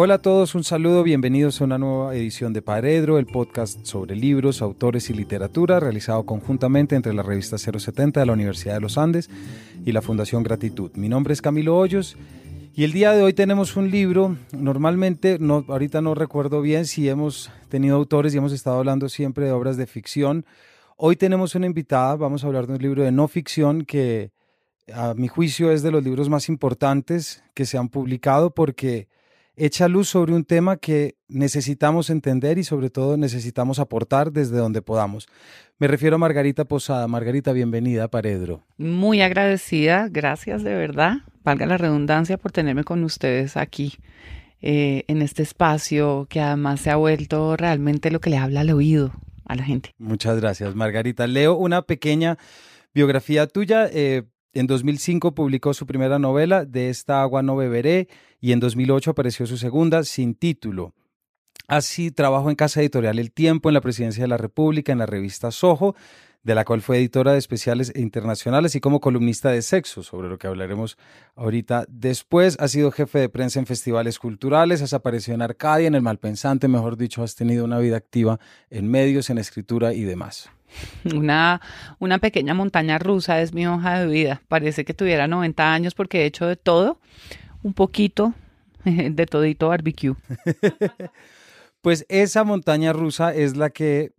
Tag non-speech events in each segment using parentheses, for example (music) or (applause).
Hola a todos, un saludo, bienvenidos a una nueva edición de Paredro, el podcast sobre libros, autores y literatura, realizado conjuntamente entre la revista 070 de la Universidad de los Andes y la Fundación Gratitud. Mi nombre es Camilo Hoyos y el día de hoy tenemos un libro, normalmente, no, ahorita no recuerdo bien si hemos tenido autores y hemos estado hablando siempre de obras de ficción. Hoy tenemos una invitada, vamos a hablar de un libro de no ficción que a mi juicio es de los libros más importantes que se han publicado porque echa luz sobre un tema que necesitamos entender y sobre todo necesitamos aportar desde donde podamos. Me refiero a Margarita Posada. Margarita, bienvenida a Paredro. Muy agradecida, gracias de verdad, valga la redundancia, por tenerme con ustedes aquí. Eh, en este espacio que además se ha vuelto realmente lo que le habla al oído a la gente. Muchas gracias, Margarita. Leo una pequeña biografía tuya. Eh, en 2005 publicó su primera novela, De esta agua no beberé, y en 2008 apareció su segunda, Sin título. Así trabajó en Casa Editorial El Tiempo, en la Presidencia de la República, en la revista Soho, de la cual fue editora de especiales e internacionales y como columnista de sexo, sobre lo que hablaremos ahorita después. Ha sido jefe de prensa en festivales culturales, has aparecido en Arcadia, en El Malpensante, mejor dicho, has tenido una vida activa en medios, en escritura y demás. Una, una pequeña montaña rusa es mi hoja de vida. Parece que tuviera 90 años porque he hecho de todo, un poquito (laughs) de todito barbecue. (laughs) pues esa montaña rusa es la que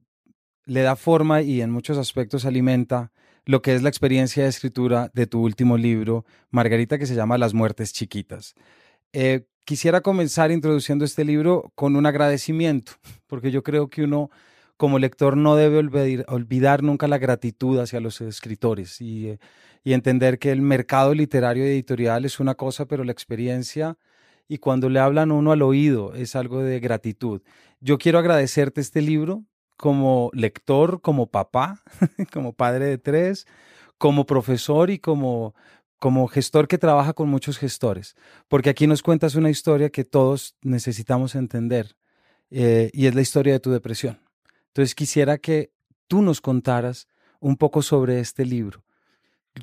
le da forma y en muchos aspectos alimenta lo que es la experiencia de escritura de tu último libro, Margarita, que se llama Las muertes chiquitas. Eh, quisiera comenzar introduciendo este libro con un agradecimiento, porque yo creo que uno como lector no debe olvidar, nunca la gratitud hacia los escritores eh, y, entender que el mercado literario editorial es una cosa, pero la experiencia y cuando le hablan uno al oído es algo de gratitud. Yo quiero agradecerte este libro como lector, como papá, (laughs) como padre de tres, como profesor y como, como gestor que trabaja con muchos gestores, porque aquí nos cuentas una historia que todos necesitamos entender eh, y es la historia de tu depresión. Entonces quisiera que tú nos contaras un poco sobre este libro,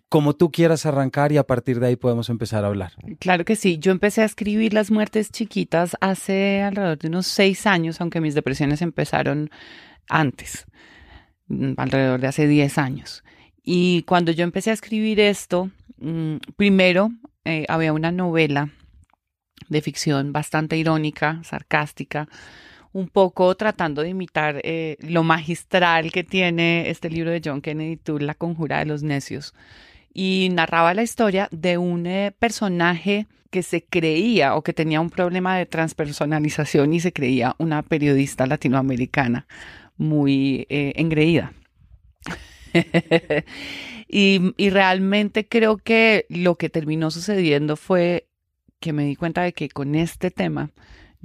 como tú quieras arrancar y a partir de ahí podemos empezar a hablar. Claro que sí, yo empecé a escribir Las muertes chiquitas hace alrededor de unos seis años, aunque mis depresiones empezaron antes, mm, alrededor de hace diez años. Y cuando yo empecé a escribir esto, mm, primero eh, había una novela de ficción bastante irónica, sarcástica, un poco tratando de imitar eh, lo magistral que tiene este libro de John Kennedy Toole, La conjura de los necios. Y narraba la historia de un eh, personaje que se creía o que tenía un problema de transpersonalización y se creía una periodista latinoamericana muy eh, engreída. (laughs) y, y realmente creo que lo que terminó sucediendo fue que me di cuenta de que con este tema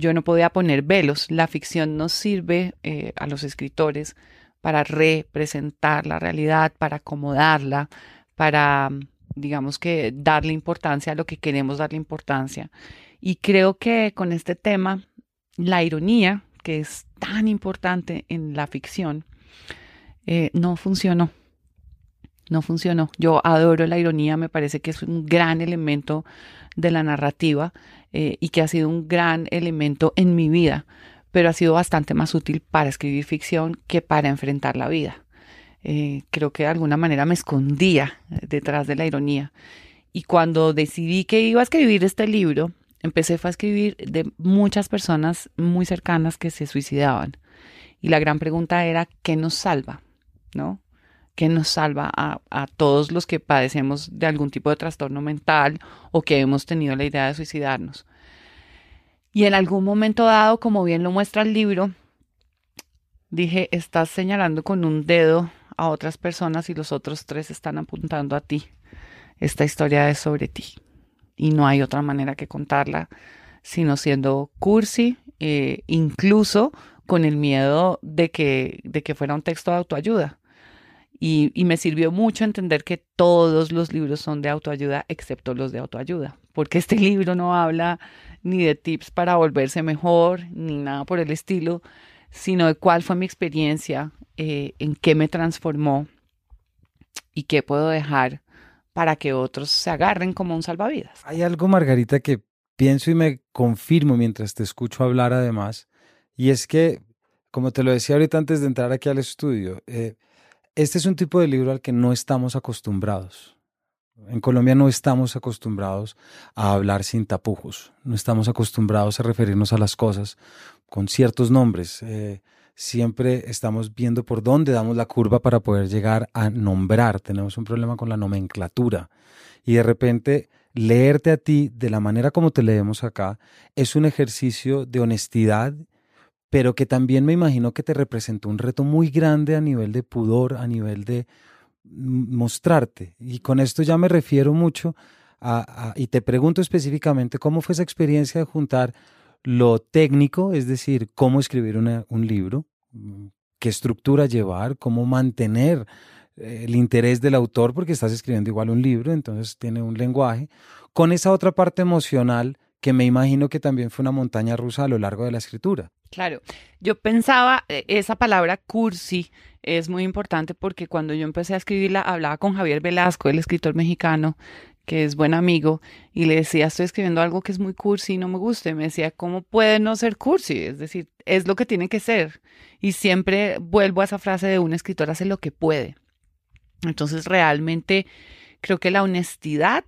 yo no podía poner velos. La ficción nos sirve eh, a los escritores para representar la realidad, para acomodarla, para, digamos que, darle importancia a lo que queremos darle importancia. Y creo que con este tema, la ironía, que es tan importante en la ficción, eh, no funcionó. No funcionó. Yo adoro la ironía, me parece que es un gran elemento de la narrativa eh, y que ha sido un gran elemento en mi vida, pero ha sido bastante más útil para escribir ficción que para enfrentar la vida. Eh, creo que de alguna manera me escondía detrás de la ironía. Y cuando decidí que iba a escribir este libro, empecé a escribir de muchas personas muy cercanas que se suicidaban. Y la gran pregunta era, ¿qué nos salva? ¿No? Que nos salva a, todos los que padecemos de algún tipo de trastorno mental o que hemos tenido la idea de suicidarnos. Y en algún momento dado, como bien lo muestra el libro, dije, estás señalando con un dedo a otras personas y los otros tres están apuntando a ti. Esta historia es sobre ti. Y no hay otra manera que contarla sino siendo cursi, eh, incluso con el miedo de que, de que fuera un texto de autoayuda. Y, me sirvió mucho entender que todos los libros son de autoayuda, excepto los de autoayuda, porque este libro no habla ni de tips para volverse mejor, ni nada por el estilo, sino de cuál fue mi experiencia, eh, en qué me transformó y qué puedo dejar para que otros se agarren como un salvavidas. Hay algo, Margarita, que pienso y me confirmo mientras te escucho hablar además, y es que, como te lo decía ahorita antes de entrar aquí al estudio, eh, este es un tipo de libro al que no estamos acostumbrados. En Colombia no estamos acostumbrados a hablar sin tapujos, no estamos acostumbrados a referirnos a las cosas con ciertos nombres. Eh, siempre estamos viendo por dónde damos la curva para poder llegar a nombrar. Tenemos un problema con la nomenclatura. Y de repente leerte a ti de la manera como te leemos acá es un ejercicio de honestidad, pero que también me imagino que te representó un reto muy grande a nivel de pudor, a nivel de mostrarte. Y con esto ya me refiero mucho a, y te pregunto específicamente cómo fue esa experiencia de juntar lo técnico, es decir, cómo escribir un libro, qué estructura llevar, cómo mantener eh, el interés del autor, porque estás escribiendo igual un libro, entonces tiene un lenguaje, con esa otra parte emocional que me imagino que también fue una montaña rusa a lo largo de la escritura. Claro, yo pensaba, eh, esa palabra cursi es muy importante porque cuando yo empecé a escribirla, hablaba con Javier Velasco, el escritor mexicano, que es buen amigo, y le decía, estoy escribiendo algo que es muy cursi y no me gusta. Y me decía, ¿cómo puede no ser cursi? Es decir, es lo que tiene que ser. Y siempre vuelvo a esa frase de un escritor hace lo que puede. Entonces, realmente creo que la honestidad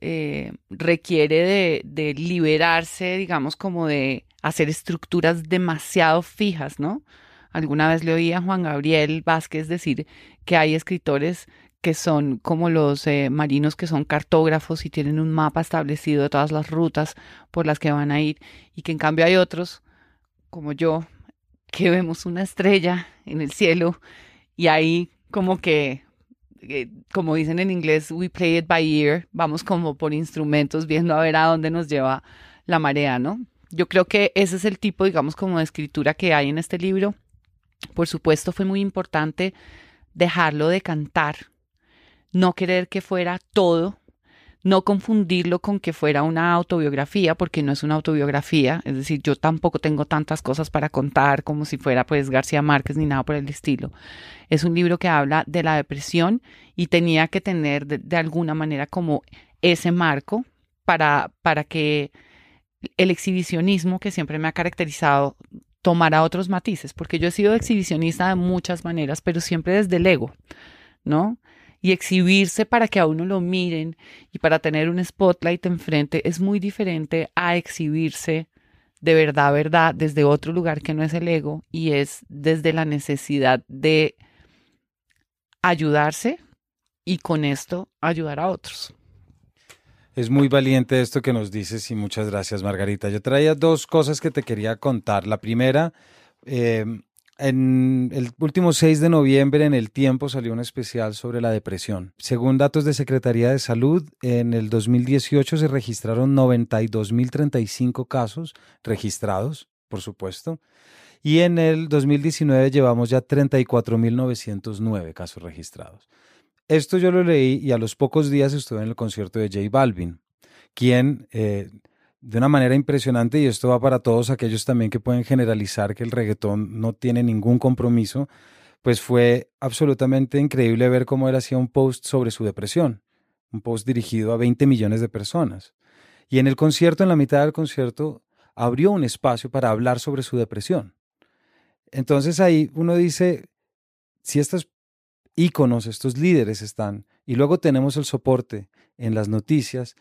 eh, requiere de, liberarse, digamos, como de hacer estructuras demasiado fijas, ¿no? Alguna vez le oí a Juan Gabriel Vázquez decir que hay escritores que son como los eh, marinos que son cartógrafos y tienen un mapa establecido de todas las rutas por las que van a ir y que en cambio hay otros, como yo, que vemos una estrella en el cielo y ahí como que eh, como dicen en inglés, we play it by ear, vamos como por instrumentos viendo a ver a dónde nos lleva la marea, ¿no? Yo creo que ese es el tipo, digamos, como de escritura que hay en este libro. Por supuesto, fue muy importante dejarlo de cantar, no querer que fuera todo no confundirlo con que fuera una autobiografía, porque no es una autobiografía, es decir, yo tampoco tengo tantas cosas para contar como si fuera pues García Márquez ni nada por el estilo. Es un libro que habla de la depresión y tenía que tener de, alguna manera como ese marco para, para que el exhibicionismo que siempre me ha caracterizado tomara otros matices, porque yo he sido exhibicionista de muchas maneras, pero siempre desde el ego, ¿no? Y exhibirse para que a uno lo miren y para tener un spotlight enfrente es muy diferente a exhibirse de verdad, verdad, desde otro lugar que no es el ego y es desde la necesidad de ayudarse y con esto ayudar a otros. Es muy valiente esto que nos dices y muchas gracias Margarita. Yo traía dos cosas que te quería contar. La primera, eh, en el último 6 de noviembre en El Tiempo salió un especial sobre la depresión. Según datos de Secretaría de Salud, en el 2018 se registraron 92.035 casos registrados, por supuesto, y en el 2019 llevamos ya 34.909 casos registrados. Esto yo lo leí y a los pocos días estuve en el concierto de J Balvin, quien eh, de una manera impresionante y esto va para todos aquellos también que pueden generalizar que el reggaetón no tiene ningún compromiso, pues fue absolutamente increíble ver cómo él hacía un post sobre su depresión, un post dirigido a 20 millones de personas. Y en el concierto, en la mitad del concierto, abrió un espacio para hablar sobre su depresión. Entonces ahí uno dice, si estos íconos, estos líderes están, y luego tenemos el soporte en las noticias,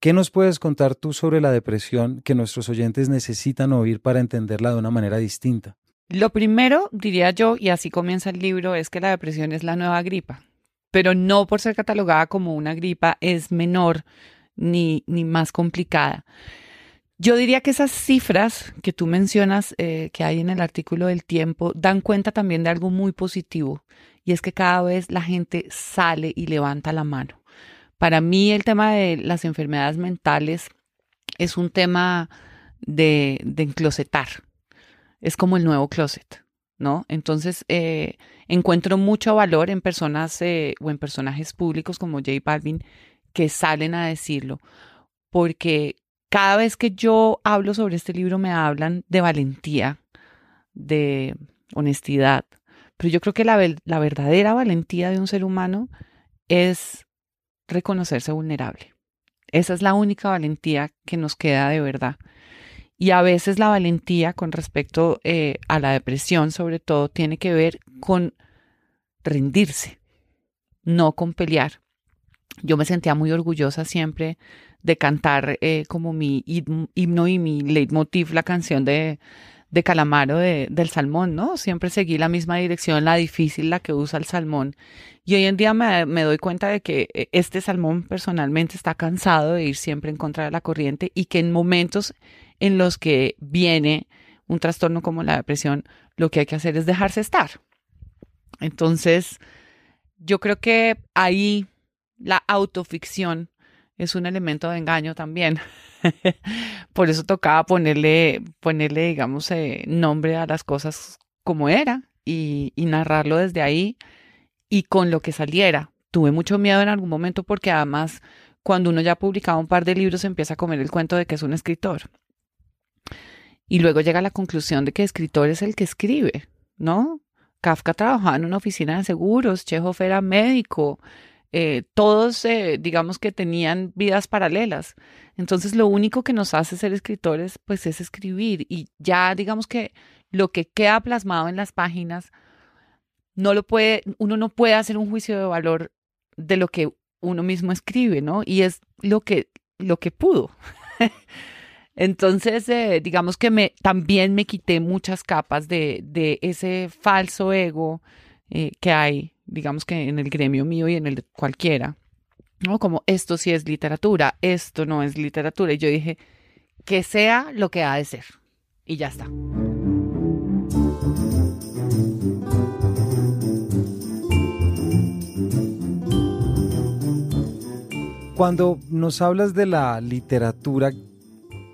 ¿Qué nos puedes contar tú sobre la depresión que nuestros oyentes necesitan oír para entenderla de una manera distinta? Lo primero, diría yo, y así comienza el libro, es que la depresión es la nueva gripa, pero no por ser catalogada como una gripa es menor ni, ni más complicada. Yo diría que esas cifras que tú mencionas eh, que hay en el artículo del tiempo dan cuenta también de algo muy positivo y es que cada vez la gente sale y levanta la mano. Para mí el tema de las enfermedades mentales es un tema de, de enclosetar. Es como el nuevo closet, ¿no? Entonces, eh, encuentro mucho valor en personas eh, o en personajes públicos como J Balvin que salen a decirlo, porque cada vez que yo hablo sobre este libro me hablan de valentía, de honestidad, pero yo creo que la, la verdadera valentía de un ser humano es reconocerse vulnerable. Esa es la única valentía que nos queda de verdad. Y a veces la valentía con respecto eh, a la depresión, sobre todo, tiene que ver con rendirse, no con pelear. Yo me sentía muy orgullosa siempre de cantar eh, como mi himno y mi leitmotiv, la canción de, de Calamaro del Salmón, ¿no? Siempre seguí la misma dirección, la difícil, la que usa el Salmón. Y hoy en día me, me, doy cuenta de que eh, este Salmón personalmente está cansado de ir siempre en contra de la corriente y que en momentos en los que viene un trastorno como la depresión, lo que hay que hacer es dejarse estar. Entonces, yo creo que ahí la autoficción es un elemento de engaño también. (laughs) Por eso tocaba ponerle, ponerle digamos, eh, nombre a las cosas como era y, narrarlo desde ahí y con lo que saliera. Tuve mucho miedo en algún momento porque además cuando uno ya ha un par de libros empieza a comer el cuento de que es un escritor. Y luego llega a la conclusión de que escritor es el que escribe, ¿no? Kafka trabajaba en una oficina de seguros, Chekhov era médico, eh, todos, eh, digamos que tenían vidas paralelas. Entonces, lo único que nos hace ser escritores, pues es escribir. Y ya, digamos que lo que queda plasmado en las páginas, no lo puede, uno no puede hacer un juicio de valor de lo que uno mismo escribe, ¿no? Y es lo que, lo que pudo. (laughs) Entonces, eh, digamos que me, también me quité muchas capas de, de ese falso ego que hay digamos que en el gremio mío y en el de cualquiera, ¿no? Como esto sí es literatura, esto no es literatura. Y yo dije, que sea lo que ha de ser. Y ya está. Cuando nos hablas de la literatura,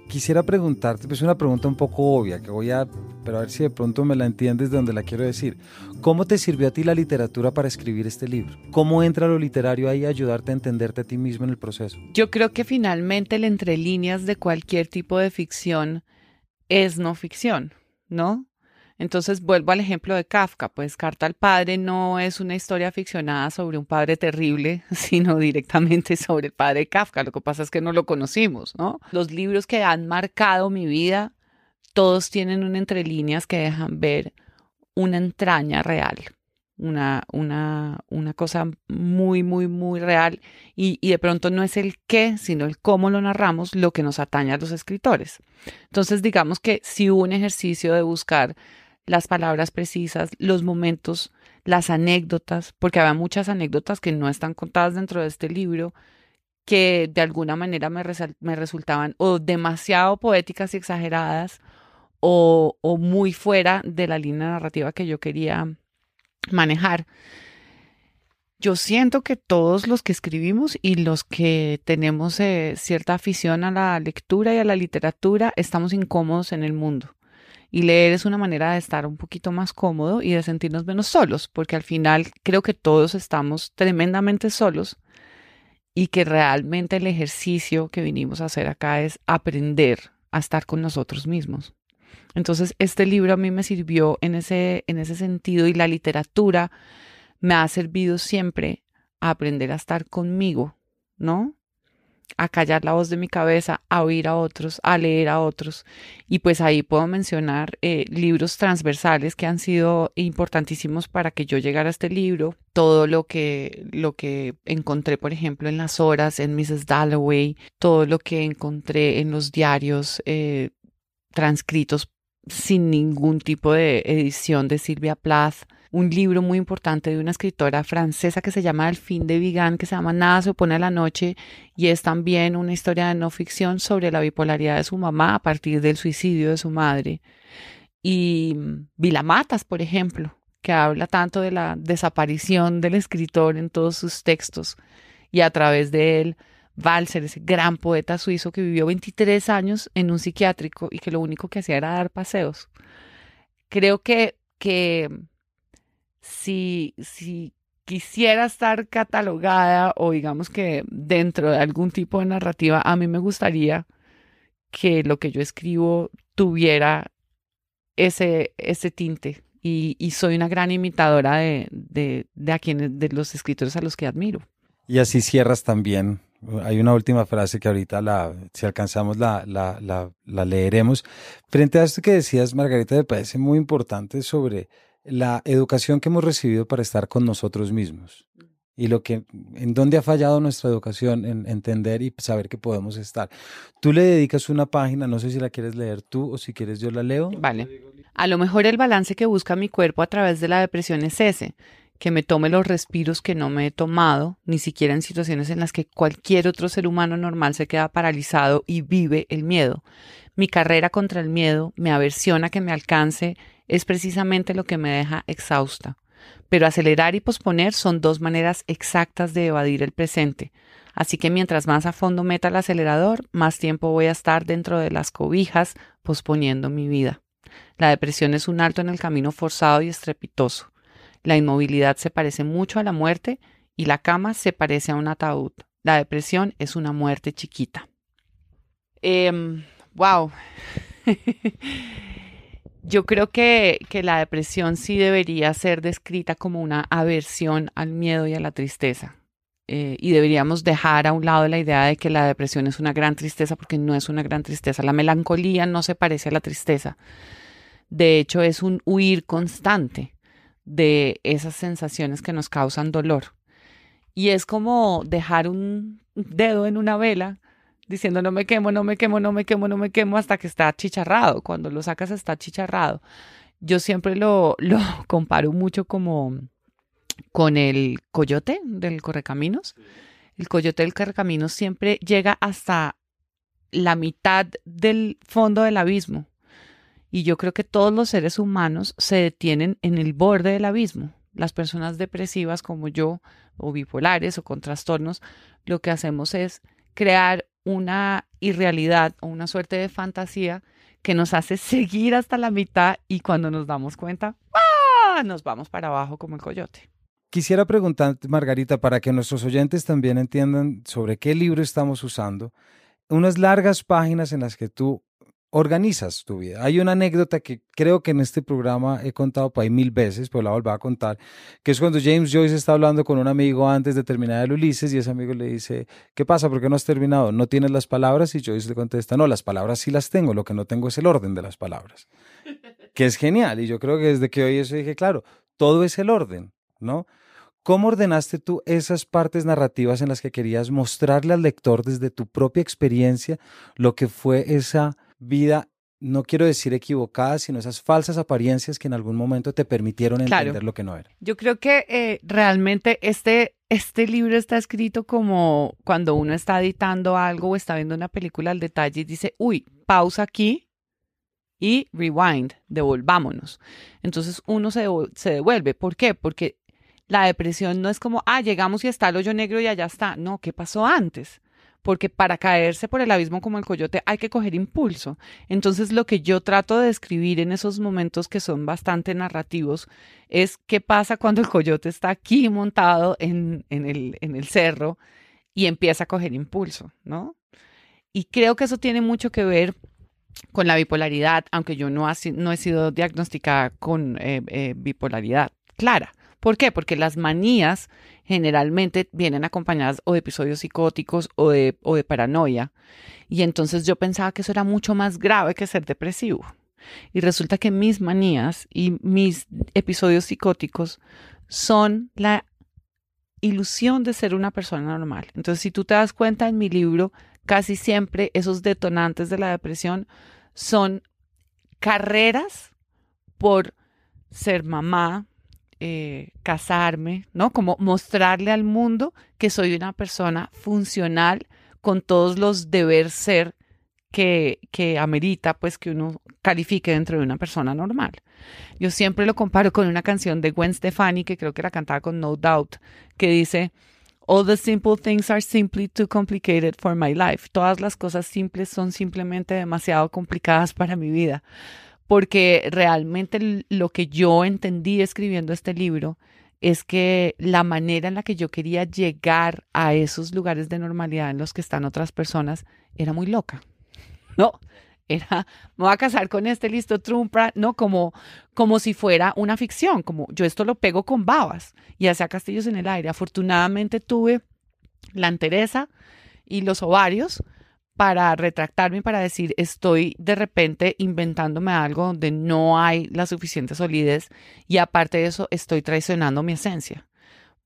quisiera preguntarte, pues una pregunta un poco obvia, que voy a, pero a ver si de pronto me la entiendes de donde la quiero decir. ¿Cómo te sirvió a ti la literatura para escribir este libro? ¿Cómo entra lo literario ahí a ayudarte a entenderte a ti mismo en el proceso? Yo creo que finalmente el entre líneas de cualquier tipo de ficción es no ficción, ¿no? Entonces vuelvo al ejemplo de Kafka, pues Carta al Padre no es una historia ficcionada sobre un padre terrible, (laughs) sino directamente sobre el padre Kafka. Lo que pasa es que no lo conocimos, ¿no? Los libros que han marcado mi vida, todos tienen un entre líneas que dejan ver una entraña real, una, una, una cosa muy, muy, muy real y, y, de pronto no es el qué, sino el cómo lo narramos lo que nos atañe a los escritores. Entonces, digamos que si hubo un ejercicio de buscar las palabras precisas, los momentos, las anécdotas, porque había muchas anécdotas que no están contadas dentro de este libro, que de alguna manera me, me resultaban o demasiado poéticas y exageradas o, muy fuera de la línea narrativa que yo quería manejar. Yo siento que todos los que escribimos y los que tenemos eh, cierta afición a la lectura y a la literatura estamos incómodos en el mundo. Y leer es una manera de estar un poquito más cómodo y de sentirnos menos solos, porque al final creo que todos estamos tremendamente solos y que realmente el ejercicio que vinimos a hacer acá es aprender a estar con nosotros mismos. Entonces, este libro a mí me sirvió en ese, en ese sentido y la literatura me ha servido siempre a aprender a estar conmigo, ¿no? a callar la voz de mi cabeza, a oír a otros, a leer a otros. Y pues ahí puedo mencionar eh, libros transversales que han sido importantísimos para que yo llegara a este libro. Todo lo que, lo que encontré, por ejemplo, en las horas, en Mrs. Dalloway, todo lo que encontré en los diarios eh, transcritos sin ningún tipo de edición de Silvia Plath un libro muy importante de una escritora francesa que se llama El fin de Vigan, que se llama Nada se opone a la noche, y es también una historia de no ficción sobre la bipolaridad de su mamá a partir del suicidio de su madre. Y Vilamatas, por ejemplo, que habla tanto de la desaparición del escritor en todos sus textos, y a través de él Walser, ese gran poeta suizo que vivió 23 años en un psiquiátrico y que lo único que hacía era dar paseos. Creo que, que si, si quisiera estar catalogada o digamos que dentro de algún tipo de narrativa, a mí me gustaría que lo que yo escribo tuviera ese, ese tinte. Y, y soy una gran imitadora de, de, de, a quienes, de los escritores a los que admiro. Y así cierras también hay una última frase que ahorita, la, si alcanzamos, la, la, la, leeremos. Frente a esto que decías, Margarita, me parece muy importante sobre la educación que hemos recibido para estar con nosotros mismos y lo que, en dónde ha fallado nuestra educación en entender y saber que podemos estar. Tú le dedicas una página, no sé si la quieres leer tú o si quieres yo la leo. Vale. A lo mejor el balance que busca mi cuerpo a través de la depresión es ese, que me tome los respiros que no me he tomado, ni siquiera en situaciones en las que cualquier otro ser humano normal se queda paralizado y vive el miedo. Mi carrera contra el miedo, mi aversión a que me alcance, es precisamente lo que me deja exhausta. Pero acelerar y posponer son dos maneras exactas de evadir el presente. Así que mientras más a fondo meta el acelerador, más tiempo voy a estar dentro de las cobijas posponiendo mi vida. La depresión es un alto en el camino forzado y estrepitoso. La inmovilidad se parece mucho a la muerte y la cama se parece a un ataúd. La depresión es una muerte chiquita. wow. Em, (laughs) Yo creo que, que, la depresión sí debería ser descrita como una aversión al miedo y a la tristeza. Eh, y deberíamos dejar a un lado la idea de que la depresión es una gran tristeza porque no es una gran tristeza. La melancolía no se parece a la tristeza. De hecho, es un huir constante de esas sensaciones que nos causan dolor. Y es como dejar un dedo en una vela diciendo no me quemo, no me quemo, no me quemo, no me quemo hasta que está chicharrado. Cuando lo sacas está chicharrado. Yo siempre lo, (laughs) lo comparo mucho como con el coyote del correcaminos. El coyote del correcaminos siempre llega hasta la mitad del fondo del abismo y yo creo que todos los seres humanos se detienen en el borde del abismo. Las personas depresivas como yo, o bipolares o con trastornos, lo que hacemos es crear una irrealidad o una suerte de fantasía que nos hace (laughs) seguir hasta la mitad y cuando nos damos cuenta, ¡ah! nos vamos para abajo como el coyote. Quisiera preguntarte, Margarita, para que nuestros oyentes también entiendan sobre qué libro estamos usando, unas largas páginas en las que tú organizas tu vida. Hay una anécdota que creo que en este programa he contado por ahí mil veces, pero la vuelvo a contar, que es cuando James Joyce está hablando con un amigo antes de terminar el Ulises y ese amigo le dice, ¿qué pasa? ¿Por qué no has terminado? ¿No tienes las palabras? Y Joyce le contesta, no, las palabras sí las tengo, lo que no tengo es el orden de las palabras. (laughs) que es genial y yo creo que desde que oí eso dije, claro, todo es el orden, ¿no? ¿Cómo ordenaste tú esas partes narrativas en las que querías mostrarle al lector desde tu propia experiencia lo que fue esa vida, no quiero decir equivocada, sino esas falsas apariencias que en algún momento te permitieron entender lo que no era. Yo creo que eh, realmente este, este libro está escrito como cuando uno está editando algo o está viendo una película al detalle y dice, uy, pausa aquí y rewind, devolvámonos. Entonces uno se, se devuelve. ¿Por qué? Porque la depresión no es como, ah, llegamos y está el hoyo negro y allá está. No, ¿qué pasó antes? Porque para caerse por el abismo como el coyote hay que coger impulso. Entonces lo que yo trato de describir en esos momentos que son bastante narrativos es qué pasa cuando el coyote está aquí montado en, el, cerro y empieza a coger impulso, ¿no? Y creo que eso tiene mucho que ver con la bipolaridad, aunque yo no, no he sido diagnosticada con eh, eh, bipolaridad clara. ¿Por qué? Porque las manías generalmente vienen acompañadas o de episodios psicóticos o de, o de paranoia. Y entonces yo pensaba que eso era mucho más grave que ser depresivo. Y resulta que mis manías y mis episodios psicóticos son la ilusión de ser una persona normal. Entonces, si tú te das cuenta en mi libro, casi siempre esos detonantes de la depresión son carreras por ser mamá, eh, casarme, ¿no? Como mostrarle al mundo que soy una persona funcional con todos los deber ser que, que amerita, pues, que uno califique dentro de una persona normal. Yo siempre lo comparo con una canción de Gwen Stefani, que creo que la cantaba con No Doubt, que dice, All the simple things are simply too complicated for my life. Todas las cosas simples son simplemente demasiado complicadas para mi vida porque realmente lo que yo entendí escribiendo este libro es que la manera en la que yo quería llegar a esos lugares de normalidad en los que están otras personas era muy loca. (laughs) No, era, me voy a casar con este listo Trump, no, como, como si fuera una ficción, como yo esto lo pego con babas y hacía castillos en el aire. Afortunadamente tuve la entereza y los ovarios para retractarme y para decir estoy de repente inventándome algo donde no hay la suficiente solidez y aparte de eso estoy traicionando mi esencia.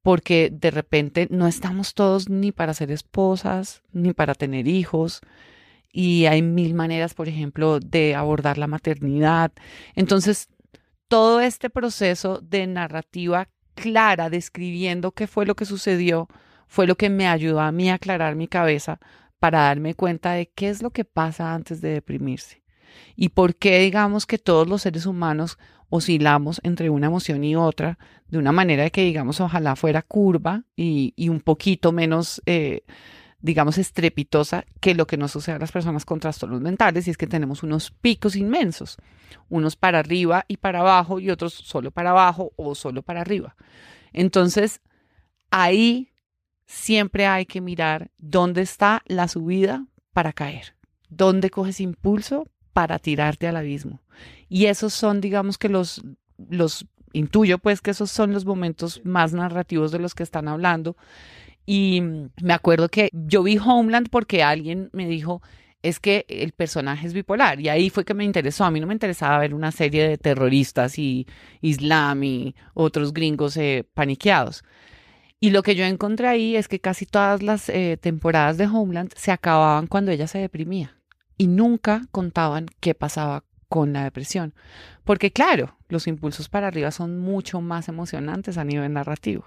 Porque de repente no estamos todos ni para ser esposas ni para tener hijos. Y hay mil maneras por ejemplo de abordar la maternidad. Entonces todo este proceso de narrativa clara describiendo qué fue lo que sucedió fue lo que me ayudó a mí a aclarar mi cabeza para darme cuenta de qué es lo que pasa antes de deprimirse y por qué digamos que todos los seres humanos oscilamos entre una emoción y otra de una manera que digamos ojalá fuera curva y, un poquito menos eh, digamos estrepitosa que lo que nos sucede a las personas con trastornos mentales y es que tenemos unos picos inmensos, unos para arriba y para abajo y otros solo para abajo o solo para arriba. Entonces, ahí siempre hay que mirar dónde está la subida para caer, dónde coges impulso para tirarte al abismo. Y esos son, digamos que los, los, intuyo pues que esos son los momentos más narrativos de los que están hablando. Y me acuerdo que yo vi Homeland porque alguien me dijo, es que el personaje es bipolar. Y ahí fue que me interesó. A mí no me interesaba ver una serie de terroristas y islam y otros gringos eh, paniqueados. Y lo que yo encontré ahí es que casi todas las eh, temporadas de Homeland se acababan cuando ella se deprimía y nunca contaban qué pasaba con la depresión. Porque claro, los impulsos para arriba son mucho más emocionantes a nivel narrativo.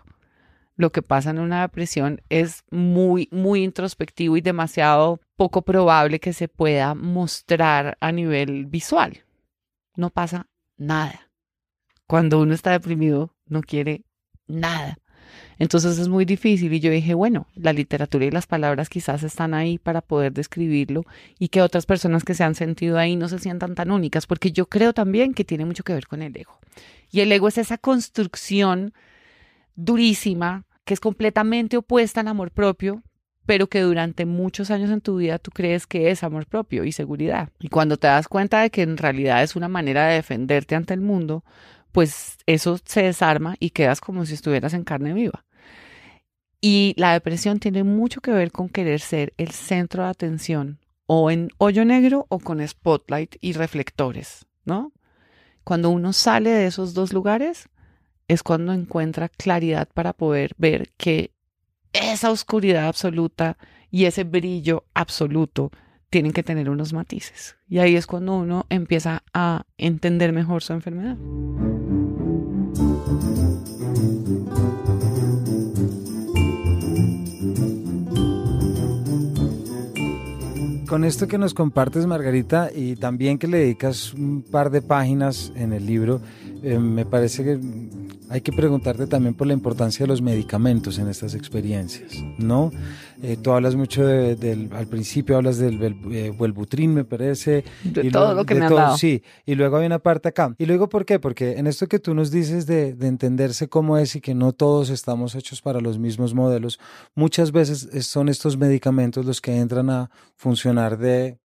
Lo que pasa en una depresión es muy, muy introspectivo y demasiado poco probable que se pueda mostrar a nivel visual. No pasa nada. Cuando uno está deprimido, no quiere nada. Entonces es muy difícil y yo dije, bueno, la literatura y las palabras quizás están ahí para poder describirlo y que otras personas que se han sentido ahí no se sientan tan únicas, porque yo creo también que tiene mucho que ver con el ego. Y el ego es esa construcción durísima que es completamente opuesta al amor propio, pero que durante muchos años en tu vida tú crees que es amor propio y seguridad. Y cuando te das cuenta de que en realidad es una manera de defenderte ante el mundo, pues eso se desarma y quedas como si estuvieras en carne viva. Y la depresión tiene mucho que ver con querer ser el centro de atención o en hoyo negro o con spotlight y reflectores, ¿no? Cuando uno sale de esos dos lugares es cuando encuentra claridad para poder ver que esa oscuridad absoluta y ese brillo absoluto tienen que tener unos matices. Y ahí es cuando uno empieza a entender mejor su enfermedad. Con esto que nos compartes, Margarita, y también que le dedicas un par de páginas en el libro, eh, me parece que hay que preguntarte también por la importancia de los medicamentos en estas experiencias, ¿no? Eh, tú hablas mucho del, al principio hablas del eh, Wellbutrin, me parece. De todo lo, que me han dado. Sí, y luego hay una parte acá. Y luego, ¿por qué? Porque en esto que tú nos dices de, de entenderse cómo es y que no todos estamos hechos para los mismos modelos, muchas veces son estos medicamentos los que entran a funcionar de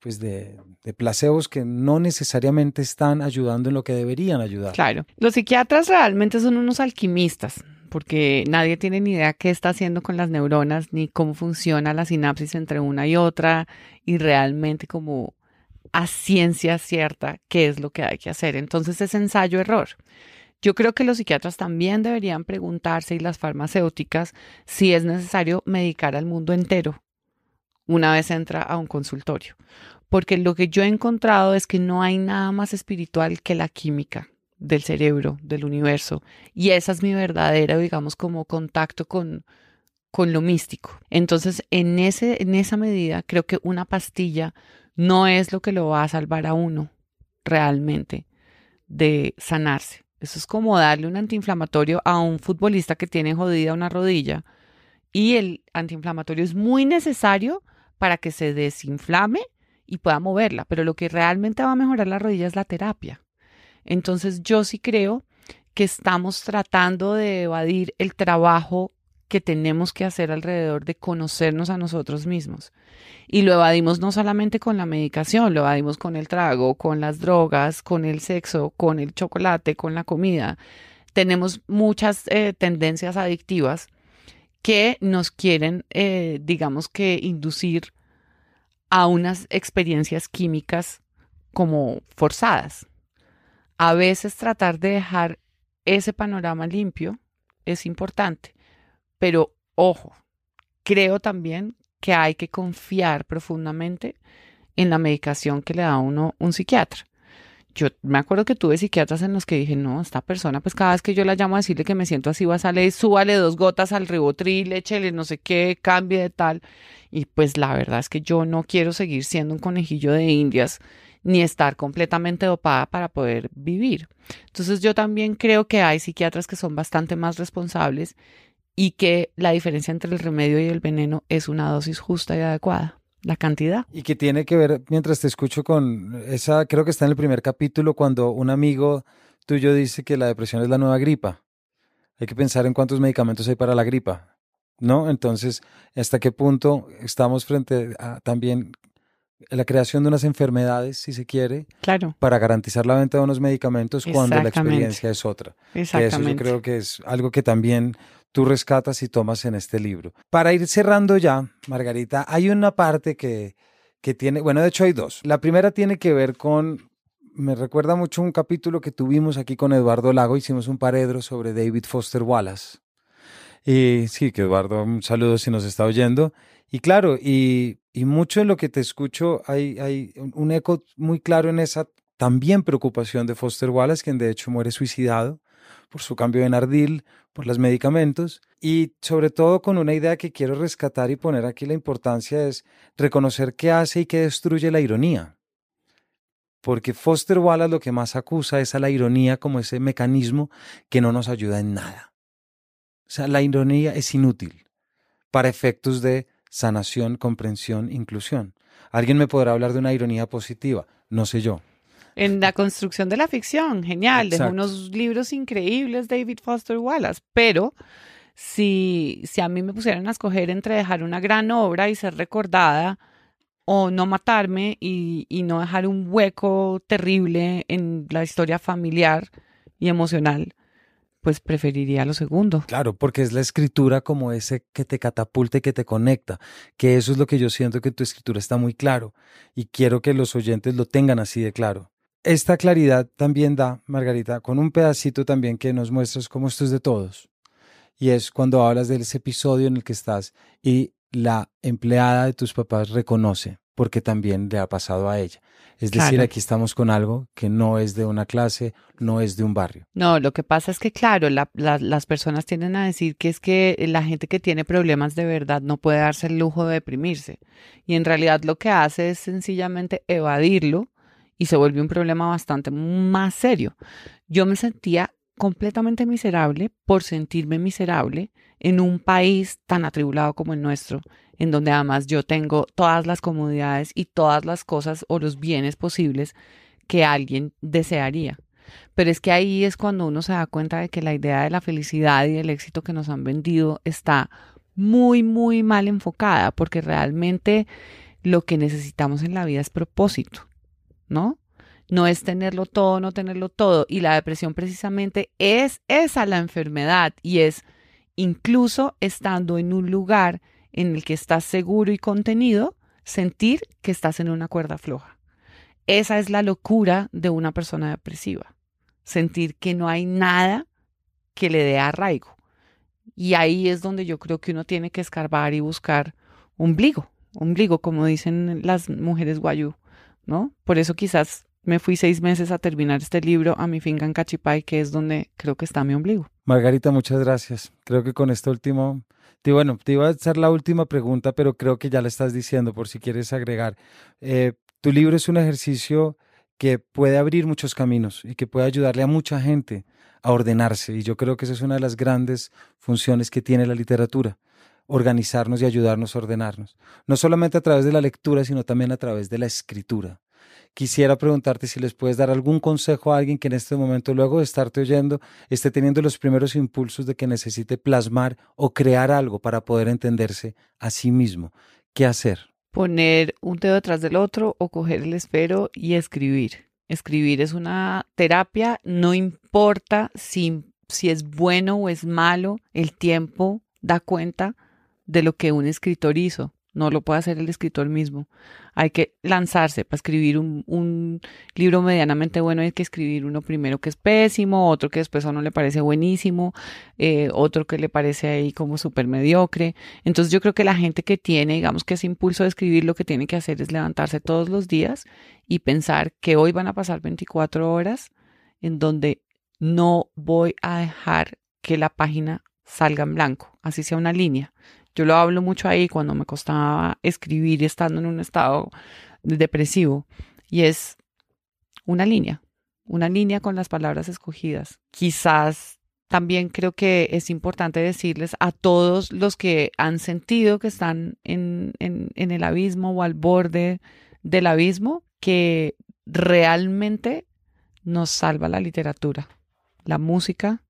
pues de, de, placebos que no necesariamente están ayudando en lo que deberían ayudar. Claro, los psiquiatras realmente son unos alquimistas, porque nadie tiene ni idea qué está haciendo con las neuronas, ni cómo funciona la sinapsis entre una y otra, y realmente como a ciencia cierta qué es lo que hay que hacer. Entonces es ensayo-error. Yo creo que los psiquiatras también deberían preguntarse y las farmacéuticas si es necesario medicar al mundo entero una vez entra a un consultorio. Porque lo que yo he encontrado es que no hay nada más espiritual que la química del cerebro, del universo. Y esa es mi verdadera, digamos, como contacto con, con lo místico. Entonces, en, ese, en esa medida, creo que una pastilla no es lo que lo va a salvar a uno realmente de sanarse. Eso es como darle un antiinflamatorio a un futbolista que tiene jodida una rodilla y el antiinflamatorio es muy necesario para que se desinflame y pueda moverla, pero lo que realmente va a mejorar la rodilla es la terapia. Entonces yo sí creo que estamos tratando de evadir el trabajo que tenemos que hacer alrededor de conocernos a nosotros mismos. Y lo evadimos no solamente con la medicación, lo evadimos con el trago, con las drogas, con el sexo, con el chocolate, con la comida. Tenemos muchas eh, tendencias adictivas que nos quieren, eh, digamos que, inducir a unas experiencias químicas como forzadas. A veces tratar de dejar ese panorama limpio es importante, pero ojo, creo también que hay que confiar profundamente en la medicación que le da uno un psiquiatra. Yo me acuerdo que tuve psiquiatras en los que dije, no, esta persona, pues cada vez que yo la llamo a decirle que me siento así, va a salir, súbale dos gotas al ribotril, échele no sé qué, cambie de tal. Y pues la verdad es que yo no quiero seguir siendo un conejillo de indias ni estar completamente dopada para poder vivir. Entonces yo también creo que hay psiquiatras que son bastante más responsables y que la diferencia entre el remedio y el veneno es una dosis justa y adecuada, la cantidad. Y que tiene que ver, mientras te escucho con esa, creo que está en el primer capítulo, cuando un amigo tuyo dice que la depresión es la nueva gripa. Hay que pensar en cuántos medicamentos hay para la gripa, ¿no? Entonces, ¿hasta qué punto estamos frente a también la creación de unas enfermedades, si se quiere, claro. para garantizar la venta de unos medicamentos cuando la experiencia es otra. Eso yo creo que es algo que también tú rescatas y tomas en este libro. Para ir cerrando ya, Margarita, hay una parte que, que tiene, bueno, de hecho hay dos. La primera tiene que ver con, me recuerda mucho un capítulo que tuvimos aquí con Eduardo Lago, hicimos un paredro sobre David Foster Wallace. Y sí, que Eduardo, un saludo si nos está oyendo. Y claro, y, y mucho en lo que te escucho hay, hay un eco muy claro en esa también preocupación de Foster Wallace, quien de hecho muere suicidado por su cambio de Nardil, por los medicamentos y sobre todo con una idea que quiero rescatar y poner aquí la importancia es reconocer qué hace y qué destruye la ironía. Porque Foster Wallace lo que más acusa es a la ironía como ese mecanismo que no nos ayuda en nada. O sea, la ironía es inútil para efectos de sanación, comprensión, inclusión. Alguien me podrá hablar de una ironía positiva, no sé yo en la construcción de la ficción. Genial, dejó unos libros increíbles David Foster Wallace, pero si, si a mí me pusieran a escoger entre dejar una gran obra y ser recordada o no matarme y, y no dejar un hueco terrible en la historia familiar y emocional, pues preferiría lo segundo. Claro, porque es la escritura como ese que te catapulta y que te conecta, que eso es lo que yo siento que tu escritura está muy claro y quiero que los oyentes lo tengan así de claro esta claridad también da, Margarita, con un pedacito también que nos muestras cómo esto es de todos. Y es cuando hablas de ese episodio en el que estás y la empleada de tus papás reconoce, porque también le ha pasado a ella. Es decir, aquí estamos con algo que no es de una clase, no es de un barrio. No, lo que pasa es que, claro, las personas tienden a decir que es que la gente que tiene problemas de verdad no puede darse el lujo de deprimirse. Y en realidad lo que hace es sencillamente evadirlo y se volvió un problema bastante más serio. Yo me sentía completamente miserable por sentirme miserable en un país tan atribulado como el nuestro, en donde además yo tengo todas las comodidades y todas las cosas o los bienes posibles que alguien desearía. Pero es que ahí es cuando uno se da cuenta de que la idea de la felicidad y del éxito que nos han vendido está muy, muy mal enfocada, porque realmente lo que necesitamos en la vida es propósito. ¿No? No es tenerlo todo, no tenerlo todo. Y la depresión precisamente es esa la enfermedad y es incluso estando en un lugar en el que estás seguro y contenido, sentir que estás en una cuerda floja. Esa es la locura de una persona depresiva. Sentir que no hay nada que le dé arraigo. Y ahí es donde yo creo que uno tiene que escarbar y buscar ombligo, ombligo, como dicen las mujeres guayú. ¿No? Por eso quizás me fui seis meses a terminar este libro a mi finca en Cachipay, que es donde creo que está mi ombligo. Margarita, muchas gracias. Creo que con este último, bueno, te iba a hacer la última pregunta, pero creo que ya la estás diciendo por si quieres agregar. Eh, tu libro es un ejercicio que puede abrir muchos caminos y que puede ayudarle a mucha gente a ordenarse. Y yo creo que esa es una de las grandes funciones que tiene la literatura organizarnos y ayudarnos a ordenarnos. No solamente a través de la lectura, sino también a través de la escritura. Quisiera preguntarte si les puedes dar algún consejo a alguien que en este momento, luego de estarte oyendo, esté teniendo los primeros impulsos de que necesite plasmar o crear algo para poder entenderse a sí mismo. ¿Qué hacer? Poner un dedo detrás del otro o coger el esfero y escribir. Escribir es una terapia, no importa si, si es bueno o es malo el tiempo da cuenta de lo que un escritor hizo. No lo puede hacer el escritor mismo. Hay que lanzarse para escribir un, libro medianamente bueno. Hay que escribir uno primero que es pésimo, otro que después a uno le parece buenísimo, eh, otro que le parece ahí como súper mediocre. Entonces yo creo que la gente que tiene, digamos que ese impulso de escribir, lo que tiene que hacer es levantarse todos los días y pensar que hoy van a pasar 24 horas en donde no voy a dejar que la página salga en blanco, así sea una línea. Yo lo hablo mucho ahí cuando me costaba escribir estando en un estado depresivo y es una línea, una línea con las palabras escogidas. Quizás también creo que es importante decirles a todos los que han sentido que están en, en, en el abismo o al borde del abismo que realmente nos salva la literatura, la música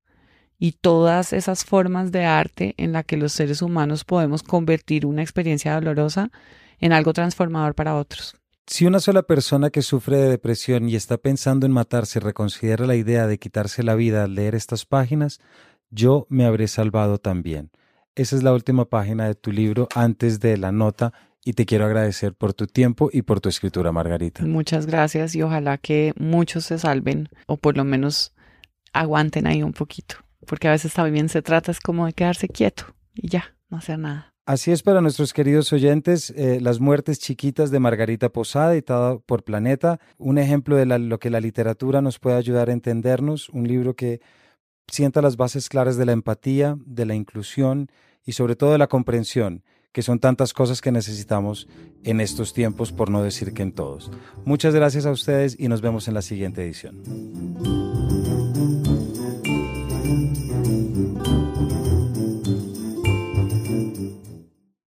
y todas esas formas de arte en la que los seres humanos podemos convertir una experiencia dolorosa en algo transformador para otros. Si una sola persona que sufre de depresión y está pensando en matarse reconsidera la idea de quitarse la vida al leer estas páginas, yo me habré salvado también. Esa es la última página de tu libro antes de la nota y te quiero agradecer por tu tiempo y por tu escritura, Margarita. Muchas gracias y ojalá que muchos se salven o por lo menos aguanten ahí un poquito, porque a veces también se trata es como de quedarse quieto y ya, no hacer nada. Así es para nuestros queridos oyentes, eh, Las muertes chiquitas de Margarita Posada, editada por Planeta, un ejemplo de lo que la literatura nos puede ayudar a entendernos, un libro que sienta las bases claras de la empatía, de la inclusión y sobre todo de la comprensión que son tantas cosas que necesitamos en estos tiempos, por no decir que en todos. Muchas gracias a ustedes y nos vemos en la siguiente edición.